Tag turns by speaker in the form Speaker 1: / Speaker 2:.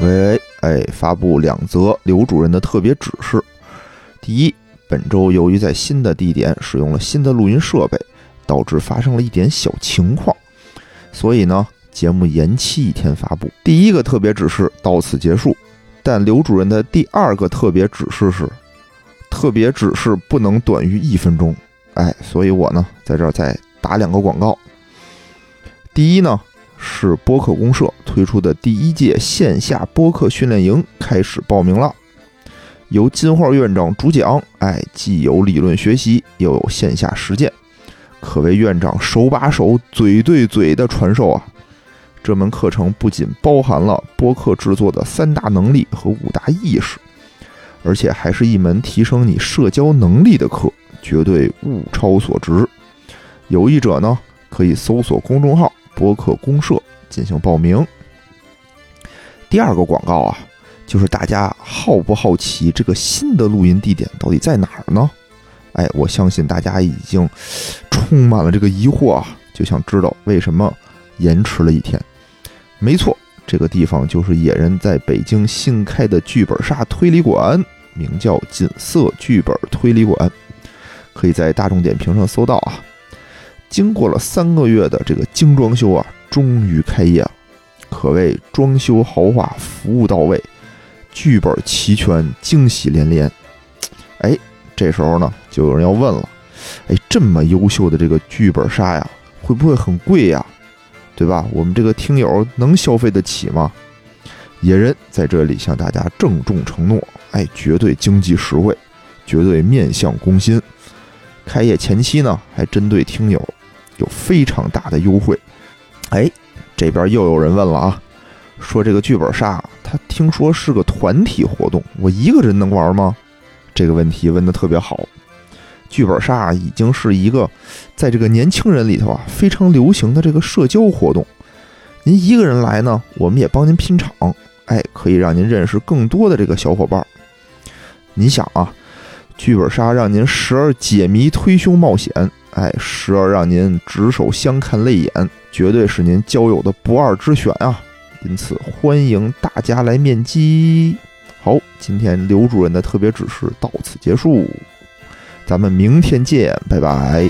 Speaker 1: 喂，哎，发布两则刘主任的特别指示。第一，本周由于在新的地点使用了新的录音设备，导致发生了一点小情况，所以呢，节目延期一天发布。第一个特别指示到此结束，但刘主任的第二个特别指示是，特别指示不能短于一分钟。哎，所以我呢，在这儿再打两个广告。第一呢。是播客公社推出的第一届线下播客训练营开始报名了，由金花院长主讲，哎，既有理论学习，又有线下实践，可谓院长手把手、嘴对嘴的传授啊！这门课程不仅包含了播客制作的三大能力和五大意识，而且还是一门提升你社交能力的课，绝对物超所值。有意者呢，可以搜索公众号。播客公社进行报名。第二个广告啊，就是大家好不好奇这个新的录音地点到底在哪儿呢？哎，我相信大家已经充满了这个疑惑啊，就想知道为什么延迟了一天。没错，这个地方就是野人在北京新开的剧本杀推理馆，名叫锦瑟剧本推理馆，可以在大众点评上搜到啊。经过了三个月的这个精装修啊，终于开业了，可谓装修豪华，服务到位，剧本齐全，惊喜连连。哎，这时候呢，就有人要问了，哎，这么优秀的这个剧本杀呀，会不会很贵呀？对吧？我们这个听友能消费得起吗？野人在这里向大家郑重承诺，哎，绝对经济实惠，绝对面向工薪。开业前期呢，还针对听友。有非常大的优惠，哎，这边又有人问了啊，说这个剧本杀，他听说是个团体活动，我一个人能玩吗？这个问题问的特别好。剧本杀已经是一个在这个年轻人里头啊非常流行的这个社交活动。您一个人来呢，我们也帮您拼场，哎，可以让您认识更多的这个小伙伴。你想啊，剧本杀让您时而解谜推凶冒险。哎，时而让您执手相看泪眼，绝对是您交友的不二之选啊！因此，欢迎大家来面基。好，今天刘主任的特别指示到此结束，咱们明天见，拜拜。